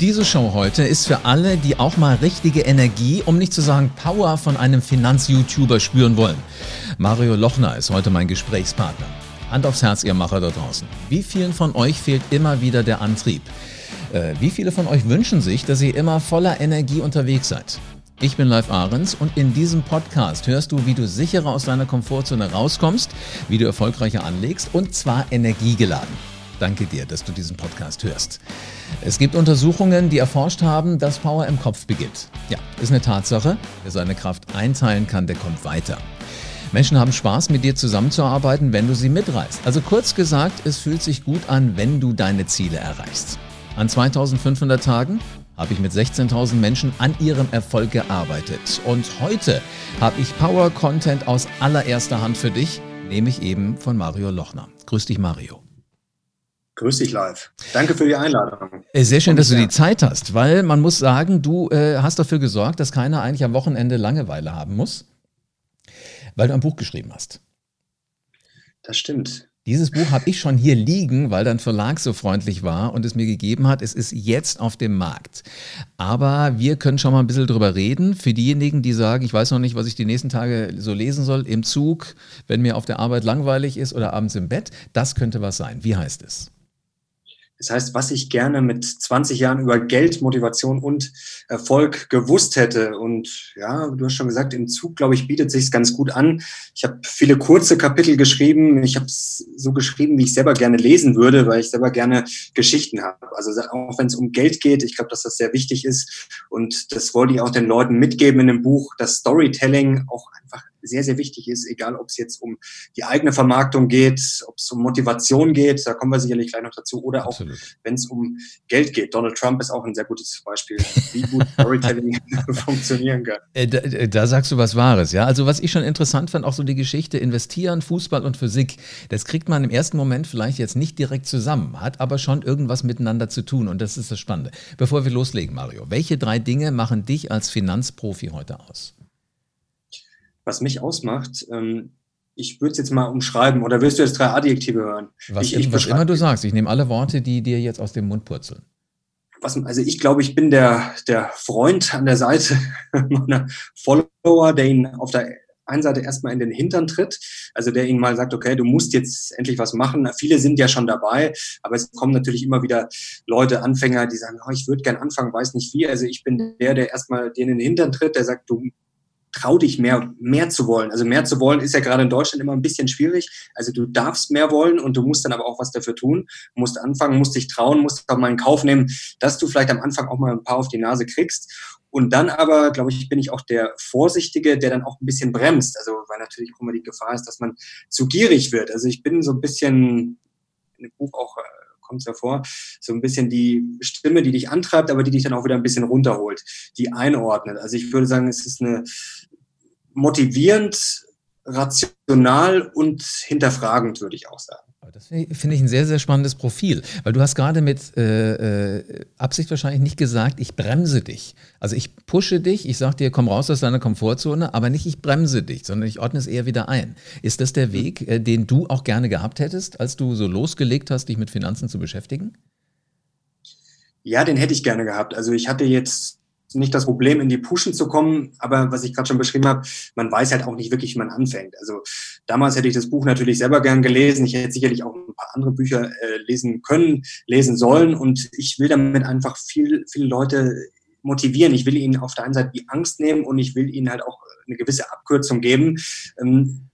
Diese Show heute ist für alle, die auch mal richtige Energie, um nicht zu sagen Power von einem Finanz-YouTuber spüren wollen. Mario Lochner ist heute mein Gesprächspartner. Hand aufs Herz, ihr Macher da draußen. Wie vielen von euch fehlt immer wieder der Antrieb? Äh, wie viele von euch wünschen sich, dass ihr immer voller Energie unterwegs seid? Ich bin Live Ahrens und in diesem Podcast hörst du, wie du sicherer aus deiner Komfortzone rauskommst, wie du erfolgreicher anlegst und zwar energiegeladen. Danke dir, dass du diesen Podcast hörst. Es gibt Untersuchungen, die erforscht haben, dass Power im Kopf beginnt. Ja, ist eine Tatsache. Wer seine Kraft einteilen kann, der kommt weiter. Menschen haben Spaß, mit dir zusammenzuarbeiten, wenn du sie mitreißt. Also kurz gesagt, es fühlt sich gut an, wenn du deine Ziele erreichst. An 2500 Tagen habe ich mit 16.000 Menschen an ihrem Erfolg gearbeitet. Und heute habe ich Power Content aus allererster Hand für dich, nämlich eben von Mario Lochner. Grüß dich, Mario. Grüß dich live. Danke für die Einladung. Äh, sehr schön, dass du die Zeit hast, weil man muss sagen, du äh, hast dafür gesorgt, dass keiner eigentlich am Wochenende Langeweile haben muss, weil du ein Buch geschrieben hast. Das stimmt. Dieses Buch habe ich schon hier liegen, weil dein Verlag so freundlich war und es mir gegeben hat. Es ist jetzt auf dem Markt. Aber wir können schon mal ein bisschen drüber reden. Für diejenigen, die sagen, ich weiß noch nicht, was ich die nächsten Tage so lesen soll, im Zug, wenn mir auf der Arbeit langweilig ist oder abends im Bett, das könnte was sein. Wie heißt es? Das heißt, was ich gerne mit 20 Jahren über Geld, Motivation und Erfolg gewusst hätte. Und ja, du hast schon gesagt, im Zug, glaube ich, bietet sich ganz gut an. Ich habe viele kurze Kapitel geschrieben. Ich habe es so geschrieben, wie ich selber gerne lesen würde, weil ich selber gerne Geschichten habe. Also auch wenn es um Geld geht, ich glaube, dass das sehr wichtig ist. Und das wollte ich auch den Leuten mitgeben in dem Buch, dass Storytelling auch einfach sehr, sehr wichtig ist, egal ob es jetzt um die eigene Vermarktung geht, ob es um Motivation geht, da kommen wir sicherlich gleich noch dazu, oder auch wenn es um Geld geht. Donald Trump ist auch ein sehr gutes Beispiel, wie gut Storytelling funktionieren kann. Äh, da, äh, da, sagst du was Wahres, ja. Also was ich schon interessant fand, auch so die Geschichte investieren, Fußball und Physik, das kriegt man im ersten Moment vielleicht jetzt nicht direkt zusammen, hat aber schon irgendwas miteinander zu tun und das ist das Spannende. Bevor wir loslegen, Mario, welche drei Dinge machen dich als Finanzprofi heute aus? Was mich ausmacht, ähm, ich würde es jetzt mal umschreiben, oder willst du jetzt drei Adjektive hören? Was, ich, ich was immer du sagst, ich nehme alle Worte, die dir jetzt aus dem Mund purzeln. Was, also ich glaube, ich bin der, der Freund an der Seite meiner Follower, der ihn auf der einen Seite erstmal in den Hintern tritt, also der ihnen mal sagt, okay, du musst jetzt endlich was machen. Viele sind ja schon dabei, aber es kommen natürlich immer wieder Leute, Anfänger, die sagen, oh, ich würde gern anfangen, weiß nicht wie. Also ich bin der, der erstmal denen in den Hintern tritt, der sagt, du trau dich mehr, mehr zu wollen. Also mehr zu wollen ist ja gerade in Deutschland immer ein bisschen schwierig. Also du darfst mehr wollen und du musst dann aber auch was dafür tun. Du musst anfangen, musst dich trauen, musst auch mal in Kauf nehmen, dass du vielleicht am Anfang auch mal ein paar auf die Nase kriegst. Und dann aber, glaube ich, bin ich auch der Vorsichtige, der dann auch ein bisschen bremst. Also, weil natürlich auch immer die Gefahr ist, dass man zu gierig wird. Also ich bin so ein bisschen in dem Buch auch äh, kommt es ja vor, so ein bisschen die Stimme, die dich antreibt, aber die dich dann auch wieder ein bisschen runterholt, die einordnet. Also ich würde sagen, es ist eine motivierend, rational und hinterfragend, würde ich auch sagen. Das finde ich ein sehr, sehr spannendes Profil, weil du hast gerade mit äh, äh, Absicht wahrscheinlich nicht gesagt, ich bremse dich. Also ich pushe dich, ich sage dir, komm raus aus deiner Komfortzone, aber nicht ich bremse dich, sondern ich ordne es eher wieder ein. Ist das der. Weg, äh, den du auch gerne gehabt hättest, als du so losgelegt hast, dich mit Finanzen zu beschäftigen? Ja, den hätte ich gerne gehabt. Also ich hatte jetzt nicht das Problem, in die Pushen zu kommen, aber was ich gerade schon beschrieben habe, man weiß halt auch nicht wirklich, wie man anfängt. Also damals hätte ich das Buch natürlich selber gern gelesen. Ich hätte sicherlich auch ein paar andere Bücher äh, lesen können, lesen sollen und ich will damit einfach viel, viele Leute motivieren. Ich will ihnen auf der einen Seite die Angst nehmen und ich will ihnen halt auch eine gewisse Abkürzung geben. Ähm,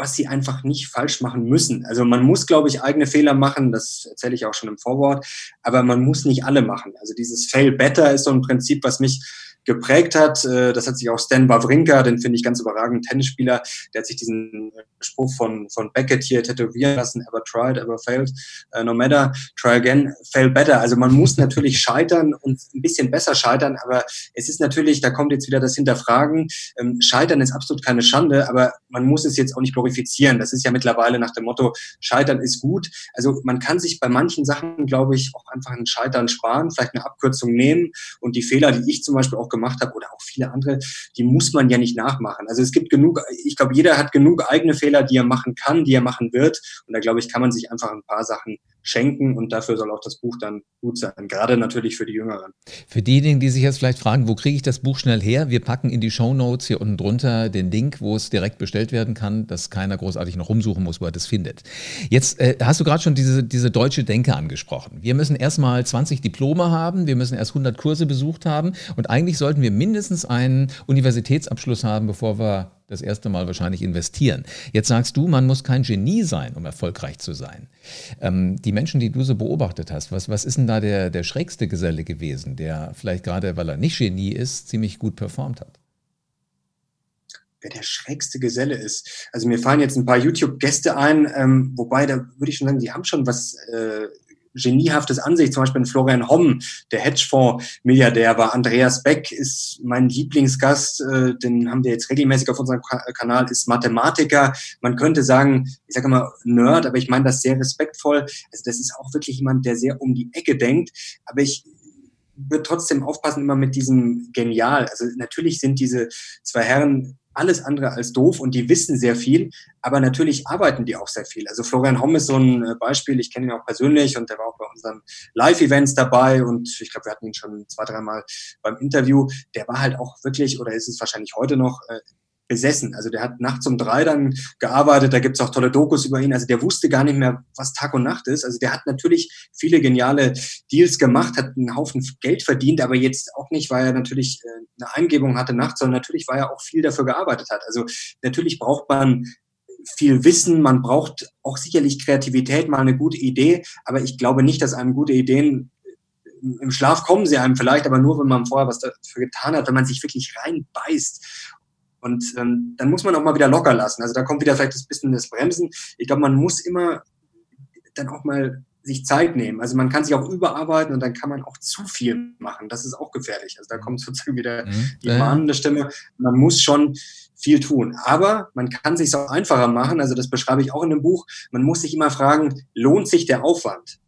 was sie einfach nicht falsch machen müssen. Also man muss, glaube ich, eigene Fehler machen, das erzähle ich auch schon im Vorwort, aber man muss nicht alle machen. Also dieses Fail Better ist so ein Prinzip, was mich geprägt hat. Äh, das hat sich auch Stan Wawrinka, den finde ich ganz überragend, Tennisspieler, der hat sich diesen Spruch von, von Beckett hier tätowieren lassen, ever tried, ever failed, uh, no matter, try again, fail better. Also man muss natürlich scheitern und ein bisschen besser scheitern, aber es ist natürlich, da kommt jetzt wieder das Hinterfragen, ähm, scheitern ist absolut keine Schande, aber man muss es jetzt auch nicht glorifizieren. Das ist ja mittlerweile nach dem Motto, scheitern ist gut. Also man kann sich bei manchen Sachen, glaube ich, auch einfach ein Scheitern sparen, vielleicht eine Abkürzung nehmen und die Fehler, die ich zum Beispiel auch gemacht habe oder auch viele andere, die muss man ja nicht nachmachen. Also es gibt genug, ich glaube, jeder hat genug eigene Fehler, die er machen kann, die er machen wird. Und da glaube ich, kann man sich einfach ein paar Sachen schenken und dafür soll auch das Buch dann gut sein, gerade natürlich für die Jüngeren. Für diejenigen, die sich jetzt vielleicht fragen, wo kriege ich das Buch schnell her? Wir packen in die Show Notes hier unten drunter den Link, wo es direkt bestellt werden kann, dass keiner großartig noch rumsuchen muss, wo er das findet. Jetzt äh, hast du gerade schon diese, diese deutsche Denke angesprochen. Wir müssen erstmal 20 Diplome haben, wir müssen erst 100 Kurse besucht haben und eigentlich sollten wir mindestens einen Universitätsabschluss haben, bevor wir das erste Mal wahrscheinlich investieren. Jetzt sagst du, man muss kein Genie sein, um erfolgreich zu sein. Ähm, die Menschen, die du so beobachtet hast, was, was ist denn da der, der schrägste Geselle gewesen, der vielleicht gerade, weil er nicht Genie ist, ziemlich gut performt hat? wer der schrägste Geselle ist. Also mir fallen jetzt ein paar YouTube-Gäste ein, ähm, wobei da würde ich schon sagen, die haben schon was äh, geniehaftes an sich. Zum Beispiel Florian Homm, der Hedgefonds-Milliardär war. Andreas Beck ist mein Lieblingsgast, äh, den haben wir jetzt regelmäßig auf unserem Kanal, ist Mathematiker. Man könnte sagen, ich sage immer Nerd, aber ich meine das sehr respektvoll. Also das ist auch wirklich jemand, der sehr um die Ecke denkt. Aber ich würde trotzdem aufpassen immer mit diesem Genial. Also natürlich sind diese zwei Herren alles andere als doof und die wissen sehr viel, aber natürlich arbeiten die auch sehr viel. Also Florian Homm ist so ein äh, Beispiel, ich kenne ihn auch persönlich und der war auch bei unseren Live-Events dabei und ich glaube, wir hatten ihn schon zwei, dreimal beim Interview. Der war halt auch wirklich, oder ist es wahrscheinlich heute noch, äh, besessen. Also der hat nachts um drei dann gearbeitet, da gibt's auch tolle Dokus über ihn. Also der wusste gar nicht mehr, was Tag und Nacht ist. Also der hat natürlich viele geniale Deals gemacht, hat einen Haufen Geld verdient, aber jetzt auch nicht, weil er natürlich äh, eine Eingebung hatte nachts, sondern natürlich, weil er auch viel dafür gearbeitet hat. Also natürlich braucht man viel Wissen, man braucht auch sicherlich Kreativität, mal eine gute Idee, aber ich glaube nicht, dass einem gute Ideen im Schlaf kommen sie einem vielleicht, aber nur, wenn man vorher was dafür getan hat, wenn man sich wirklich reinbeißt und ähm, dann muss man auch mal wieder locker lassen. Also da kommt wieder vielleicht das bisschen das Bremsen. Ich glaube, man muss immer dann auch mal sich Zeit nehmen. Also man kann sich auch überarbeiten und dann kann man auch zu viel machen. Das ist auch gefährlich. Also da kommt sozusagen wieder mhm. die mahnende Stimme. Man muss schon viel tun. Aber man kann sich auch einfacher machen. Also das beschreibe ich auch in dem Buch. Man muss sich immer fragen, lohnt sich der Aufwand?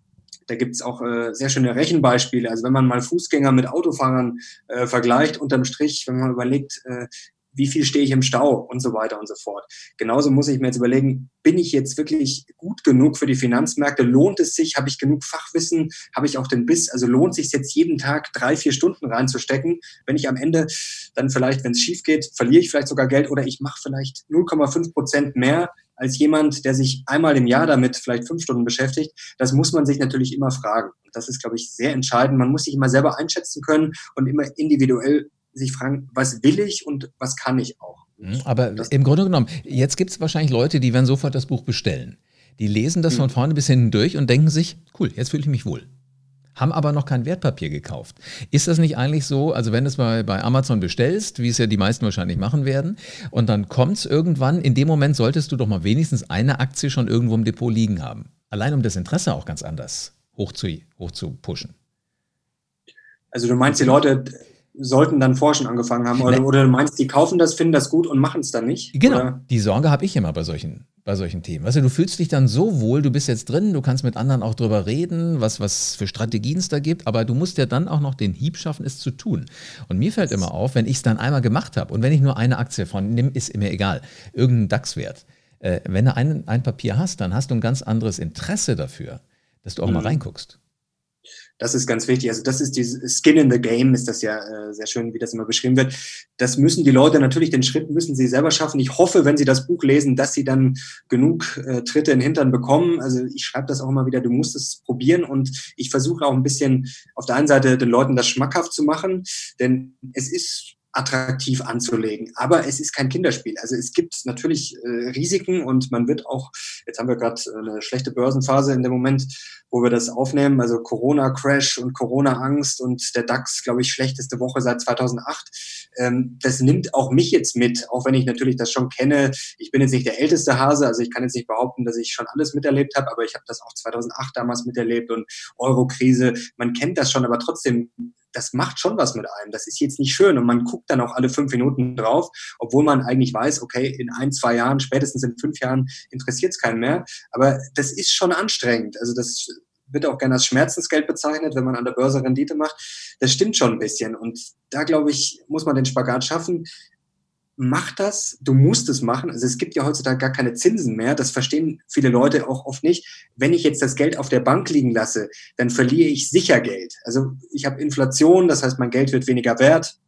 Da gibt es auch äh, sehr schöne Rechenbeispiele. Also wenn man mal Fußgänger mit Autofahrern äh, vergleicht, unterm Strich, wenn man überlegt, äh, wie viel stehe ich im Stau und so weiter und so fort. Genauso muss ich mir jetzt überlegen, bin ich jetzt wirklich gut genug für die Finanzmärkte? Lohnt es sich? Habe ich genug Fachwissen? Habe ich auch den Biss? Also lohnt sich jetzt jeden Tag drei, vier Stunden reinzustecken, wenn ich am Ende dann vielleicht, wenn es schief geht, verliere ich vielleicht sogar Geld oder ich mache vielleicht 0,5 Prozent mehr als jemand, der sich einmal im Jahr damit vielleicht fünf Stunden beschäftigt. Das muss man sich natürlich immer fragen. Das ist, glaube ich, sehr entscheidend. Man muss sich immer selber einschätzen können und immer individuell sich fragen, was will ich und was kann ich auch. Mhm, aber das im Grunde genommen, jetzt gibt es wahrscheinlich Leute, die werden sofort das Buch bestellen. Die lesen das mhm. von vorne bis hinten durch und denken sich, cool, jetzt fühle ich mich wohl. Haben aber noch kein Wertpapier gekauft. Ist das nicht eigentlich so, also wenn du es bei, bei Amazon bestellst, wie es ja die meisten wahrscheinlich machen werden, und dann kommt es irgendwann, in dem Moment solltest du doch mal wenigstens eine Aktie schon irgendwo im Depot liegen haben. Allein um das Interesse auch ganz anders hoch zu, hoch zu pushen. Also du meinst, die Leute sollten dann forschen angefangen haben. Oder, oder du meinst, die kaufen das, finden das gut und machen es dann nicht? Genau, oder? die Sorge habe ich immer bei solchen, bei solchen Themen. Weißt du, du fühlst dich dann so wohl, du bist jetzt drin, du kannst mit anderen auch drüber reden, was, was für Strategien es da gibt, aber du musst ja dann auch noch den Hieb schaffen, es zu tun. Und mir fällt immer auf, wenn ich es dann einmal gemacht habe und wenn ich nur eine Aktie von nimm, ist mir egal, irgendein DAX-Wert. Äh, wenn du ein, ein Papier hast, dann hast du ein ganz anderes Interesse dafür, dass du auch mhm. mal reinguckst. Das ist ganz wichtig. Also das ist dieses Skin in the Game, ist das ja äh, sehr schön, wie das immer beschrieben wird. Das müssen die Leute natürlich, den Schritt müssen sie selber schaffen. Ich hoffe, wenn sie das Buch lesen, dass sie dann genug äh, Tritte in den Hintern bekommen. Also ich schreibe das auch immer wieder, du musst es probieren und ich versuche auch ein bisschen auf der einen Seite den Leuten das schmackhaft zu machen, denn es ist attraktiv anzulegen. Aber es ist kein Kinderspiel. Also es gibt natürlich äh, Risiken und man wird auch, jetzt haben wir gerade eine schlechte Börsenphase in dem Moment, wo wir das aufnehmen, also Corona-Crash und Corona-Angst und der DAX, glaube ich, schlechteste Woche seit 2008. Ähm, das nimmt auch mich jetzt mit, auch wenn ich natürlich das schon kenne. Ich bin jetzt nicht der älteste Hase, also ich kann jetzt nicht behaupten, dass ich schon alles miterlebt habe, aber ich habe das auch 2008 damals miterlebt und Euro-Krise. Man kennt das schon, aber trotzdem das macht schon was mit einem. Das ist jetzt nicht schön und man guckt dann auch alle fünf Minuten drauf, obwohl man eigentlich weiß, okay, in ein, zwei Jahren, spätestens in fünf Jahren interessiert es keinen mehr. Aber das ist schon anstrengend. Also das wird auch gerne als Schmerzensgeld bezeichnet, wenn man an der Börse Rendite macht. Das stimmt schon ein bisschen. Und da, glaube ich, muss man den Spagat schaffen. Mach das, du musst es machen. Also es gibt ja heutzutage gar keine Zinsen mehr. Das verstehen viele Leute auch oft nicht. Wenn ich jetzt das Geld auf der Bank liegen lasse, dann verliere ich sicher Geld. Also ich habe Inflation, das heißt, mein Geld wird weniger wert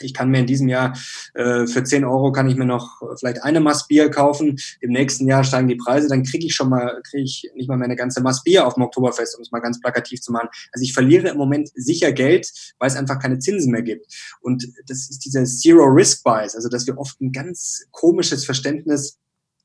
ich kann mir in diesem Jahr äh, für 10 Euro kann ich mir noch vielleicht eine Maß Bier kaufen. Im nächsten Jahr steigen die Preise, dann kriege ich schon mal, kriege ich nicht mal mehr eine ganze Maß Bier auf dem Oktoberfest, um es mal ganz plakativ zu machen. Also ich verliere im Moment sicher Geld, weil es einfach keine Zinsen mehr gibt. Und das ist dieser Zero Risk Bias, also dass wir oft ein ganz komisches Verständnis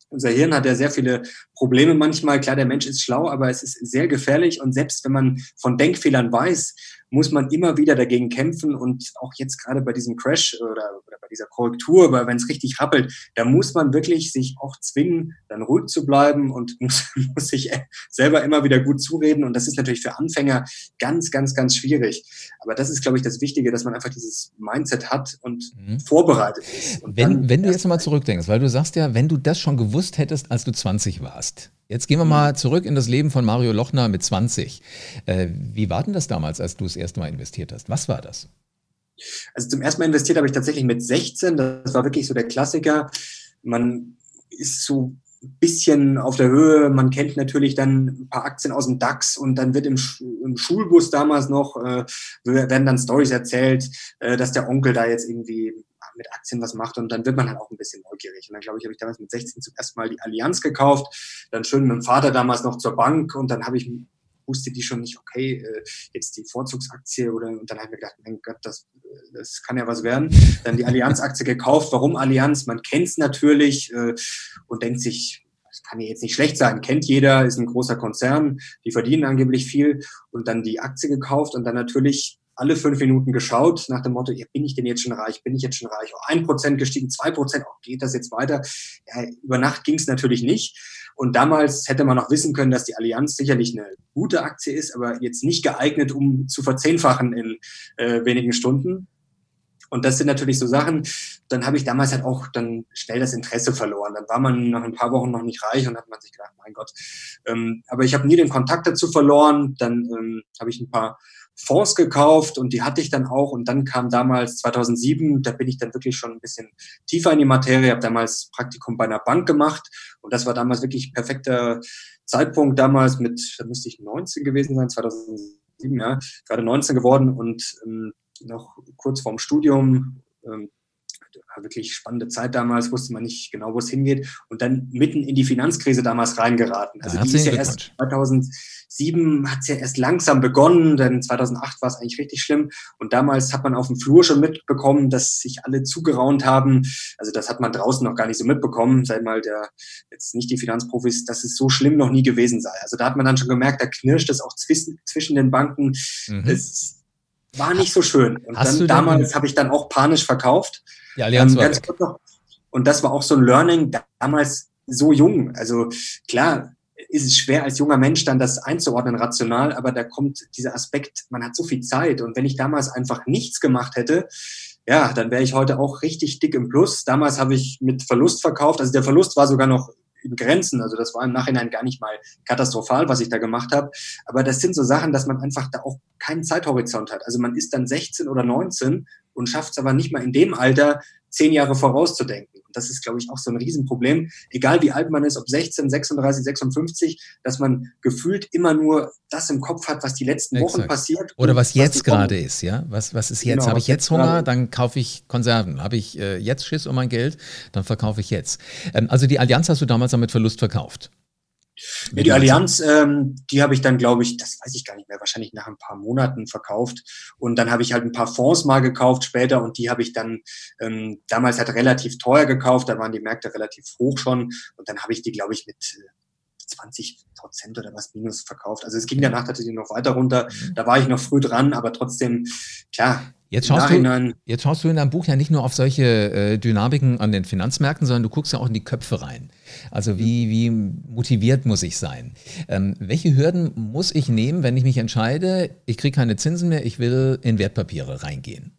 unser Hirn hat ja sehr viele Probleme manchmal. Klar, der Mensch ist schlau, aber es ist sehr gefährlich. Und selbst wenn man von Denkfehlern weiß, muss man immer wieder dagegen kämpfen und auch jetzt gerade bei diesem Crash oder, oder bei dieser Korrektur, weil wenn es richtig rappelt, da muss man wirklich sich auch zwingen, dann ruhig zu bleiben und muss, muss sich selber immer wieder gut zureden und das ist natürlich für Anfänger ganz, ganz, ganz schwierig. Aber das ist, glaube ich, das Wichtige, dass man einfach dieses Mindset hat und mhm. vorbereitet ist. Und wenn, wenn du jetzt mal zurückdenkst, weil du sagst ja, wenn du das schon gewusst hättest, als du 20 warst, Jetzt gehen wir mal zurück in das Leben von Mario Lochner mit 20. Äh, wie war denn das damals, als du das erste Mal investiert hast? Was war das? Also zum ersten Mal investiert habe ich tatsächlich mit 16. Das war wirklich so der Klassiker. Man ist so ein bisschen auf der Höhe. Man kennt natürlich dann ein paar Aktien aus dem DAX und dann wird im, im Schulbus damals noch, äh, werden dann Stories erzählt, äh, dass der Onkel da jetzt irgendwie mit Aktien was macht und dann wird man halt auch ein bisschen neugierig. Und dann glaube ich, habe ich damals mit 16 zum ersten Mal die Allianz gekauft, dann schön mit dem Vater damals noch zur Bank und dann habe ich wusste die schon nicht, okay, äh, jetzt die Vorzugsaktie oder und dann habe ich mir gedacht, mein Gott, das, das kann ja was werden. Dann die Allianz-Aktie gekauft. Warum Allianz? Man kennt es natürlich äh, und denkt sich, das kann ja jetzt nicht schlecht sein, kennt jeder, ist ein großer Konzern, die verdienen angeblich viel und dann die Aktie gekauft und dann natürlich alle fünf Minuten geschaut nach dem Motto, ja, bin ich denn jetzt schon reich, bin ich jetzt schon reich? Oh, ein Prozent gestiegen, zwei Prozent, oh, geht das jetzt weiter? Ja, über Nacht ging es natürlich nicht. Und damals hätte man auch wissen können, dass die Allianz sicherlich eine gute Aktie ist, aber jetzt nicht geeignet, um zu verzehnfachen in äh, wenigen Stunden. Und das sind natürlich so Sachen, dann habe ich damals halt auch dann schnell das Interesse verloren. Dann war man nach ein paar Wochen noch nicht reich und hat man sich gedacht, mein Gott. Ähm, aber ich habe nie den Kontakt dazu verloren. Dann ähm, habe ich ein paar Fonds gekauft und die hatte ich dann auch. Und dann kam damals 2007, da bin ich dann wirklich schon ein bisschen tiefer in die Materie, habe damals Praktikum bei einer Bank gemacht und das war damals wirklich perfekter Zeitpunkt damals mit, da müsste ich 19 gewesen sein, 2007, ja, gerade 19 geworden und ähm, noch kurz vorm Studium ähm, wirklich spannende Zeit damals, wusste man nicht genau, wo es hingeht. Und dann mitten in die Finanzkrise damals reingeraten. Also die ist ja erst 2007 hat es ja erst langsam begonnen, denn 2008 war es eigentlich richtig schlimm. Und damals hat man auf dem Flur schon mitbekommen, dass sich alle zugeraunt haben. Also das hat man draußen noch gar nicht so mitbekommen, seit mal der, jetzt nicht die Finanzprofis, dass es so schlimm noch nie gewesen sei. Also da hat man dann schon gemerkt, da knirscht es auch zwischen, zwischen den Banken. Mhm. Es war nicht so schön. Und Hast dann damals habe ich dann auch panisch verkauft. Die Allianz ähm, war und das war auch so ein Learning damals so jung. Also klar, ist es schwer als junger Mensch dann das einzuordnen rational, aber da kommt dieser Aspekt, man hat so viel Zeit und wenn ich damals einfach nichts gemacht hätte, ja, dann wäre ich heute auch richtig dick im Plus. Damals habe ich mit Verlust verkauft, also der Verlust war sogar noch in Grenzen, also das war im Nachhinein gar nicht mal katastrophal, was ich da gemacht habe, aber das sind so Sachen, dass man einfach da auch keinen Zeithorizont hat. Also man ist dann 16 oder 19 und schafft es aber nicht mal in dem Alter, zehn Jahre vorauszudenken. Das ist, glaube ich, auch so ein Riesenproblem. Egal wie alt man ist, ob 16, 36, 56, dass man gefühlt immer nur das im Kopf hat, was die letzten Wochen Exakt. passiert. Oder was jetzt gerade ist, ja? Was, was ist jetzt? Genau, Habe ich jetzt Hunger, gerade. dann kaufe ich Konserven. Habe ich äh, jetzt Schiss um mein Geld, dann verkaufe ich jetzt. Ähm, also die Allianz hast du damals damit Verlust verkauft. Ja, die Allianz, ähm, die habe ich dann, glaube ich, das weiß ich gar nicht mehr, wahrscheinlich nach ein paar Monaten verkauft. Und dann habe ich halt ein paar Fonds mal gekauft später und die habe ich dann ähm, damals halt relativ teuer gekauft. Da waren die Märkte relativ hoch schon. Und dann habe ich die, glaube ich, mit 20 äh, Prozent oder was minus verkauft. Also es ging danach tatsächlich noch weiter runter. Mhm. Da war ich noch früh dran, aber trotzdem, klar, Jetzt schaust, du, jetzt schaust du in deinem Buch ja nicht nur auf solche äh, Dynamiken an den Finanzmärkten, sondern du guckst ja auch in die Köpfe rein. Also wie, wie motiviert muss ich sein? Ähm, welche Hürden muss ich nehmen, wenn ich mich entscheide, ich kriege keine Zinsen mehr, ich will in Wertpapiere reingehen?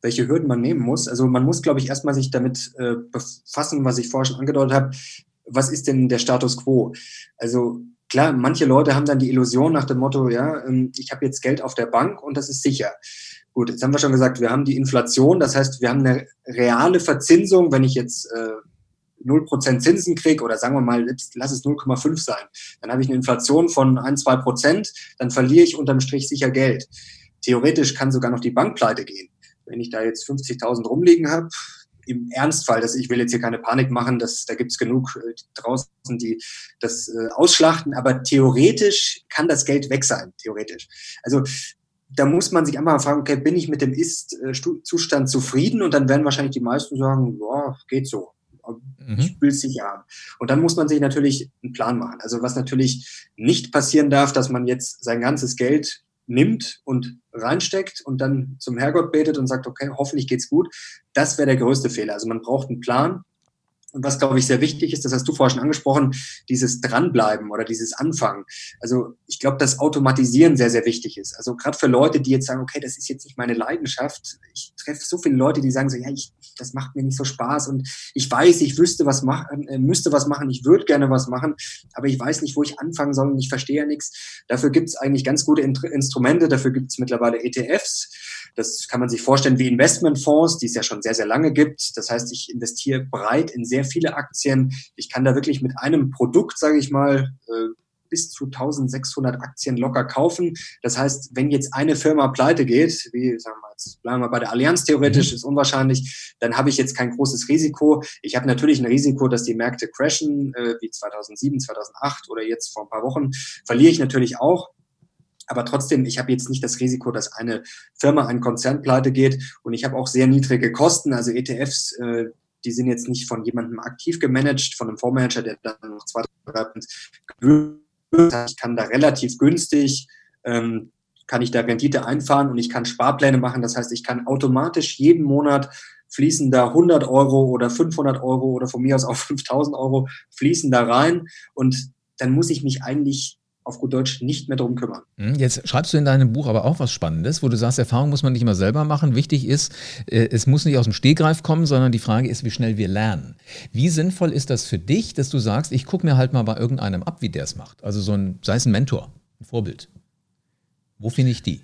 Welche Hürden man nehmen muss? Also man muss, glaube ich, erstmal sich damit äh, befassen, was ich vorher schon angedeutet habe. Was ist denn der Status quo? Also klar, manche Leute haben dann die Illusion nach dem Motto, ja, ähm, ich habe jetzt Geld auf der Bank und das ist sicher. Gut, jetzt haben wir schon gesagt, wir haben die Inflation, das heißt, wir haben eine reale Verzinsung, wenn ich jetzt äh, 0% Zinsen kriege oder sagen wir mal, lass es 0,5 sein, dann habe ich eine Inflation von 1, 2 Prozent, dann verliere ich unterm Strich sicher Geld. Theoretisch kann sogar noch die Bank pleite gehen. Wenn ich da jetzt 50.000 rumliegen habe, im Ernstfall, dass ich will jetzt hier keine Panik machen, dass, da gibt es genug äh, draußen, die das äh, ausschlachten, aber theoretisch kann das Geld weg sein, theoretisch. Also da muss man sich einmal fragen, okay, bin ich mit dem Ist-Zustand zufrieden? Und dann werden wahrscheinlich die meisten sagen, ja, geht so. Mhm. Ich will es sicher haben. Und dann muss man sich natürlich einen Plan machen. Also was natürlich nicht passieren darf, dass man jetzt sein ganzes Geld nimmt und reinsteckt und dann zum Herrgott betet und sagt, okay, hoffentlich geht's gut. Das wäre der größte Fehler. Also man braucht einen Plan, und was, glaube ich, sehr wichtig ist, das hast du vorher schon angesprochen, dieses Dranbleiben oder dieses Anfangen. Also ich glaube, dass Automatisieren sehr, sehr wichtig ist. Also gerade für Leute, die jetzt sagen, okay, das ist jetzt nicht meine Leidenschaft. Ich treffe so viele Leute, die sagen so, ja, ich, das macht mir nicht so Spaß und ich weiß, ich wüsste was machen, äh, müsste was machen, ich würde gerne was machen, aber ich weiß nicht, wo ich anfangen soll und ich verstehe ja nichts. Dafür gibt es eigentlich ganz gute Instrumente, dafür gibt es mittlerweile ETFs das kann man sich vorstellen wie Investmentfonds, die es ja schon sehr, sehr lange gibt. Das heißt, ich investiere breit in sehr viele Aktien. Ich kann da wirklich mit einem Produkt, sage ich mal, äh, bis zu 1600 Aktien locker kaufen. Das heißt, wenn jetzt eine Firma pleite geht, wie sagen wir jetzt bleiben wir bei der Allianz theoretisch, mhm. ist unwahrscheinlich, dann habe ich jetzt kein großes Risiko. Ich habe natürlich ein Risiko, dass die Märkte crashen, äh, wie 2007, 2008 oder jetzt vor ein paar Wochen, verliere ich natürlich auch. Aber trotzdem, ich habe jetzt nicht das Risiko, dass eine Firma, ein Konzern pleite geht. Und ich habe auch sehr niedrige Kosten. Also ETFs, äh, die sind jetzt nicht von jemandem aktiv gemanagt, von einem Fondsmanager, der dann noch zwei, drei Ich kann da relativ günstig, ähm, kann ich da Rendite einfahren und ich kann Sparpläne machen. Das heißt, ich kann automatisch jeden Monat fließen da 100 Euro oder 500 Euro oder von mir aus auch 5000 Euro fließen da rein und dann muss ich mich eigentlich auf gut Deutsch nicht mehr darum kümmern. Hm, jetzt schreibst du in deinem Buch aber auch was Spannendes, wo du sagst, Erfahrung muss man nicht immer selber machen. Wichtig ist, äh, es muss nicht aus dem Stegreif kommen, sondern die Frage ist, wie schnell wir lernen. Wie sinnvoll ist das für dich, dass du sagst, ich gucke mir halt mal bei irgendeinem ab, wie der es macht? Also so ein, sei es ein Mentor, ein Vorbild. Wo finde ich die?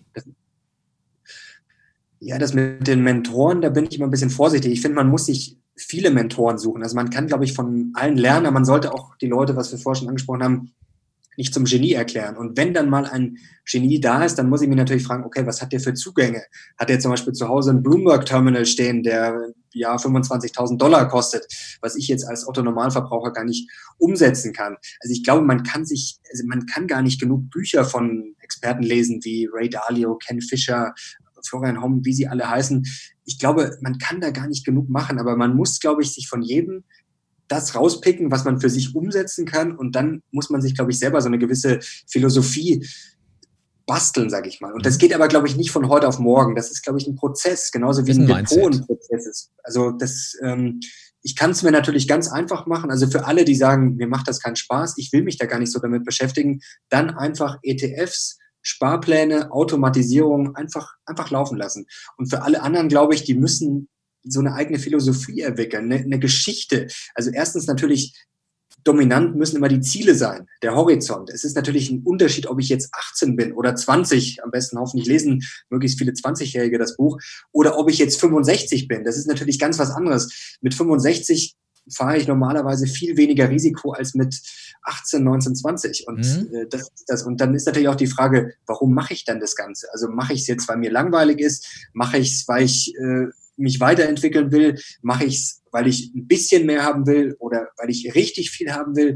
Ja, das mit den Mentoren, da bin ich immer ein bisschen vorsichtig. Ich finde, man muss sich viele Mentoren suchen. Also man kann, glaube ich, von allen lernen, aber man sollte auch die Leute, was wir vorher schon angesprochen haben, nicht zum Genie erklären. Und wenn dann mal ein Genie da ist, dann muss ich mich natürlich fragen, okay, was hat der für Zugänge? Hat der zum Beispiel zu Hause ein Bloomberg-Terminal stehen, der ja 25.000 Dollar kostet, was ich jetzt als Otto-Normalverbraucher gar nicht umsetzen kann? Also ich glaube, man kann sich, also man kann gar nicht genug Bücher von Experten lesen wie Ray Dalio, Ken Fisher, Florian Homm, wie sie alle heißen. Ich glaube, man kann da gar nicht genug machen, aber man muss, glaube ich, sich von jedem das rauspicken, was man für sich umsetzen kann. Und dann muss man sich, glaube ich, selber so eine gewisse Philosophie basteln, sage ich mal. Und das mhm. geht aber, glaube ich, nicht von heute auf morgen. Das ist, glaube ich, ein Prozess, genauso wie ein, ein Depot ein Prozess ist. Also das, ähm, ich kann es mir natürlich ganz einfach machen. Also für alle, die sagen, mir macht das keinen Spaß, ich will mich da gar nicht so damit beschäftigen, dann einfach ETFs, Sparpläne, Automatisierung einfach, einfach laufen lassen. Und für alle anderen, glaube ich, die müssen so eine eigene Philosophie entwickeln, eine, eine Geschichte. Also erstens natürlich dominant müssen immer die Ziele sein, der Horizont. Es ist natürlich ein Unterschied, ob ich jetzt 18 bin oder 20, am besten hoffentlich lesen möglichst viele 20-Jährige das Buch, oder ob ich jetzt 65 bin. Das ist natürlich ganz was anderes. Mit 65 fahre ich normalerweise viel weniger Risiko als mit 18, 19, 20. Und mhm. äh, das das. Und dann ist natürlich auch die Frage, warum mache ich dann das Ganze? Also mache ich es jetzt, weil mir langweilig ist? Mache ich es, weil ich äh, mich weiterentwickeln will, mache ich es, weil ich ein bisschen mehr haben will oder weil ich richtig viel haben will.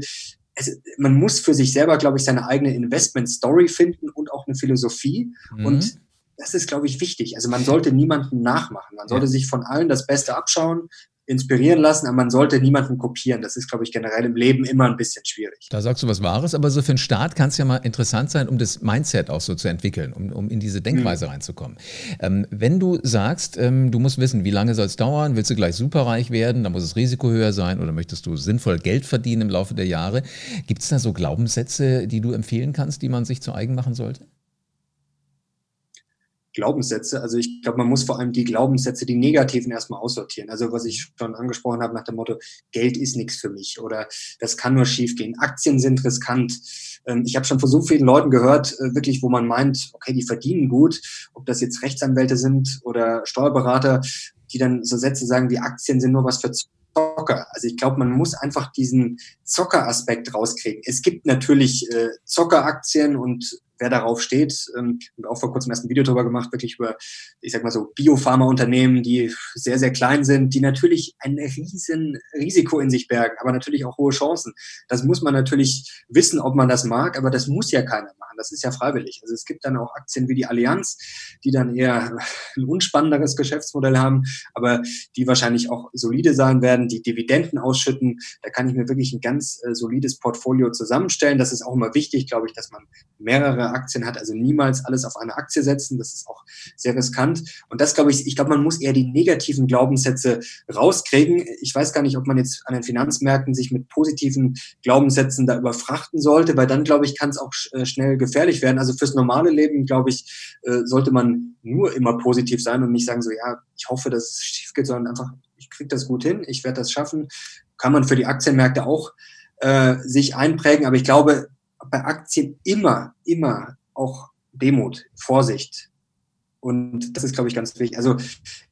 Also, man muss für sich selber, glaube ich, seine eigene Investment-Story finden und auch eine Philosophie. Mhm. Und das ist, glaube ich, wichtig. Also man sollte niemanden nachmachen. Man sollte sich von allen das Beste abschauen, inspirieren lassen, aber man sollte niemanden kopieren. Das ist, glaube ich, generell im Leben immer ein bisschen schwierig. Da sagst du was Wahres, aber so für einen Start kann es ja mal interessant sein, um das Mindset auch so zu entwickeln, um, um in diese Denkweise mhm. reinzukommen. Ähm, wenn du sagst, ähm, du musst wissen, wie lange soll es dauern, willst du gleich superreich werden, dann muss das Risiko höher sein oder möchtest du sinnvoll Geld verdienen im Laufe der Jahre, gibt es da so Glaubenssätze, die du empfehlen kannst, die man sich zu eigen machen sollte? Glaubenssätze. Also ich glaube, man muss vor allem die Glaubenssätze, die negativen erstmal aussortieren. Also was ich schon angesprochen habe nach dem Motto, Geld ist nichts für mich oder das kann nur schiefgehen. Aktien sind riskant. Ähm, ich habe schon von so vielen Leuten gehört, äh, wirklich, wo man meint, okay, die verdienen gut, ob das jetzt Rechtsanwälte sind oder Steuerberater, die dann so Sätze sagen, die Aktien sind nur was für Zocker. Also ich glaube, man muss einfach diesen Zockeraspekt rauskriegen. Es gibt natürlich äh, Zockeraktien und wer darauf steht. Ähm, auch vor kurzem erst ein Video darüber gemacht, wirklich über, ich sag mal so, Biopharma-Unternehmen, die sehr, sehr klein sind, die natürlich ein riesen Risiko in sich bergen, aber natürlich auch hohe Chancen. Das muss man natürlich wissen, ob man das mag, aber das muss ja keiner machen. Das ist ja freiwillig. Also es gibt dann auch Aktien wie die Allianz, die dann eher ein unspannenderes Geschäftsmodell haben, aber die wahrscheinlich auch solide sein werden, die Dividenden ausschütten. Da kann ich mir wirklich ein ganz äh, solides Portfolio zusammenstellen. Das ist auch immer wichtig, glaube ich, dass man mehrere Aktien hat, also niemals alles auf eine Aktie setzen. Das ist auch sehr riskant. Und das glaube ich, ich glaube, man muss eher die negativen Glaubenssätze rauskriegen. Ich weiß gar nicht, ob man jetzt an den Finanzmärkten sich mit positiven Glaubenssätzen da überfrachten sollte, weil dann, glaube ich, kann es auch äh, schnell gefährlich werden. Also fürs normale Leben, glaube ich, äh, sollte man nur immer positiv sein und nicht sagen so, ja, ich hoffe, dass es schief geht, sondern einfach, ich kriege das gut hin, ich werde das schaffen. Kann man für die Aktienmärkte auch äh, sich einprägen. Aber ich glaube, bei Aktien immer, immer auch Demut, Vorsicht. Und das ist, glaube ich, ganz wichtig. Also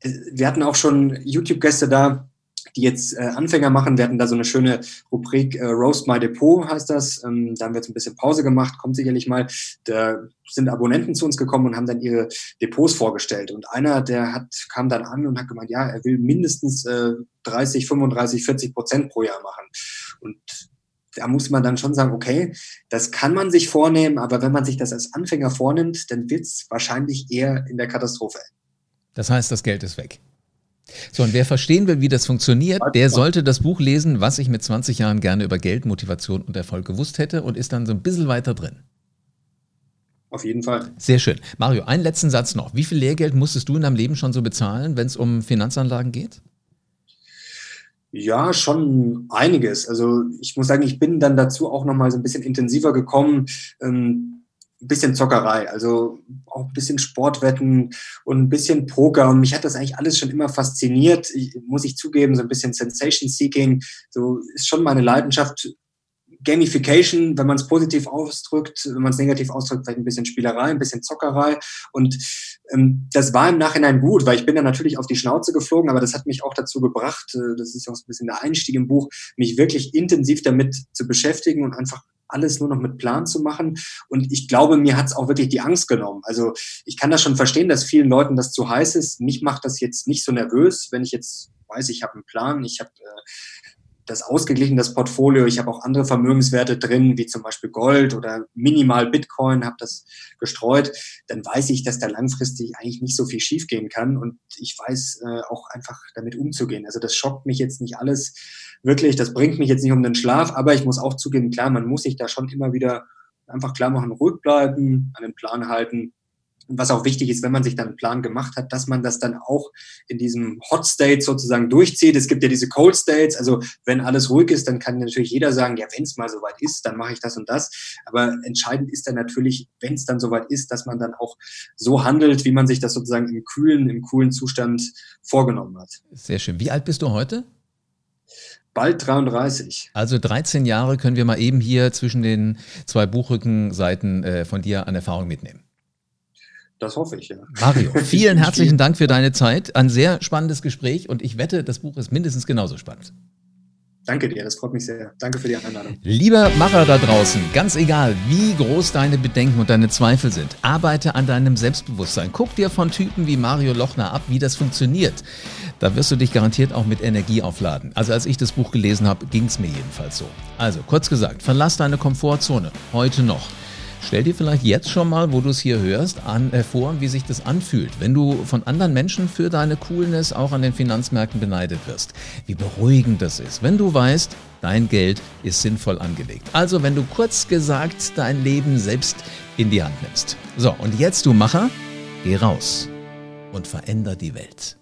äh, wir hatten auch schon YouTube-Gäste da, die jetzt äh, Anfänger machen. Wir hatten da so eine schöne Rubrik äh, Roast My Depot heißt das. Ähm, da haben wir jetzt ein bisschen Pause gemacht, kommt sicherlich mal. Da sind Abonnenten zu uns gekommen und haben dann ihre Depots vorgestellt. Und einer, der hat, kam dann an und hat gemeint, ja, er will mindestens äh, 30, 35, 40 Prozent pro Jahr machen. Und da muss man dann schon sagen, okay, das kann man sich vornehmen, aber wenn man sich das als Anfänger vornimmt, dann wird es wahrscheinlich eher in der Katastrophe enden. Das heißt, das Geld ist weg. So, und wer verstehen will, wie das funktioniert, der sollte das Buch lesen, was ich mit 20 Jahren gerne über Geld, Motivation und Erfolg gewusst hätte und ist dann so ein bisschen weiter drin. Auf jeden Fall. Sehr schön. Mario, einen letzten Satz noch. Wie viel Lehrgeld musstest du in deinem Leben schon so bezahlen, wenn es um Finanzanlagen geht? Ja, schon einiges. Also ich muss sagen, ich bin dann dazu auch nochmal so ein bisschen intensiver gekommen. Ähm, ein bisschen Zockerei, also auch ein bisschen Sportwetten und ein bisschen Poker. Und mich hat das eigentlich alles schon immer fasziniert. Ich, muss ich zugeben, so ein bisschen Sensation Seeking. So ist schon meine Leidenschaft Gamification, wenn man es positiv ausdrückt, wenn man es negativ ausdrückt, vielleicht ein bisschen Spielerei, ein bisschen Zockerei. Und ähm, das war im Nachhinein gut, weil ich bin dann natürlich auf die Schnauze geflogen, aber das hat mich auch dazu gebracht, äh, das ist auch so ein bisschen der Einstieg im Buch, mich wirklich intensiv damit zu beschäftigen und einfach alles nur noch mit Plan zu machen. Und ich glaube, mir hat es auch wirklich die Angst genommen. Also ich kann das schon verstehen, dass vielen Leuten das zu heiß ist. Mich macht das jetzt nicht so nervös, wenn ich jetzt weiß, ich habe einen Plan, ich habe äh, das ausgeglichen, das Portfolio. Ich habe auch andere Vermögenswerte drin, wie zum Beispiel Gold oder minimal Bitcoin, habe das gestreut. Dann weiß ich, dass da langfristig eigentlich nicht so viel schiefgehen kann und ich weiß äh, auch einfach damit umzugehen. Also das schockt mich jetzt nicht alles wirklich, das bringt mich jetzt nicht um den Schlaf, aber ich muss auch zugeben, klar, man muss sich da schon immer wieder einfach klar machen, ruhig bleiben, den Plan halten was auch wichtig ist, wenn man sich dann einen Plan gemacht hat, dass man das dann auch in diesem Hot State sozusagen durchzieht. Es gibt ja diese Cold States, also wenn alles ruhig ist, dann kann natürlich jeder sagen, ja, wenn es mal soweit ist, dann mache ich das und das. Aber entscheidend ist dann natürlich, wenn es dann soweit ist, dass man dann auch so handelt, wie man sich das sozusagen im kühlen, im coolen Zustand vorgenommen hat. Sehr schön. Wie alt bist du heute? Bald 33. Also 13 Jahre können wir mal eben hier zwischen den zwei Buchrückenseiten äh, von dir an Erfahrung mitnehmen. Das hoffe ich, ja. Mario, vielen herzlichen Dank für deine Zeit. Ein sehr spannendes Gespräch und ich wette, das Buch ist mindestens genauso spannend. Danke dir, das freut mich sehr. Danke für die Einladung. Lieber Macher da draußen, ganz egal, wie groß deine Bedenken und deine Zweifel sind, arbeite an deinem Selbstbewusstsein. Guck dir von Typen wie Mario Lochner ab, wie das funktioniert. Da wirst du dich garantiert auch mit Energie aufladen. Also als ich das Buch gelesen habe, ging es mir jedenfalls so. Also kurz gesagt, verlass deine Komfortzone, heute noch. Stell dir vielleicht jetzt schon mal, wo du es hier hörst, an, äh, vor, wie sich das anfühlt, wenn du von anderen Menschen für deine Coolness auch an den Finanzmärkten beneidet wirst. Wie beruhigend das ist, wenn du weißt, dein Geld ist sinnvoll angelegt. Also wenn du kurz gesagt dein Leben selbst in die Hand nimmst. So, und jetzt du Macher, geh raus und veränder die Welt.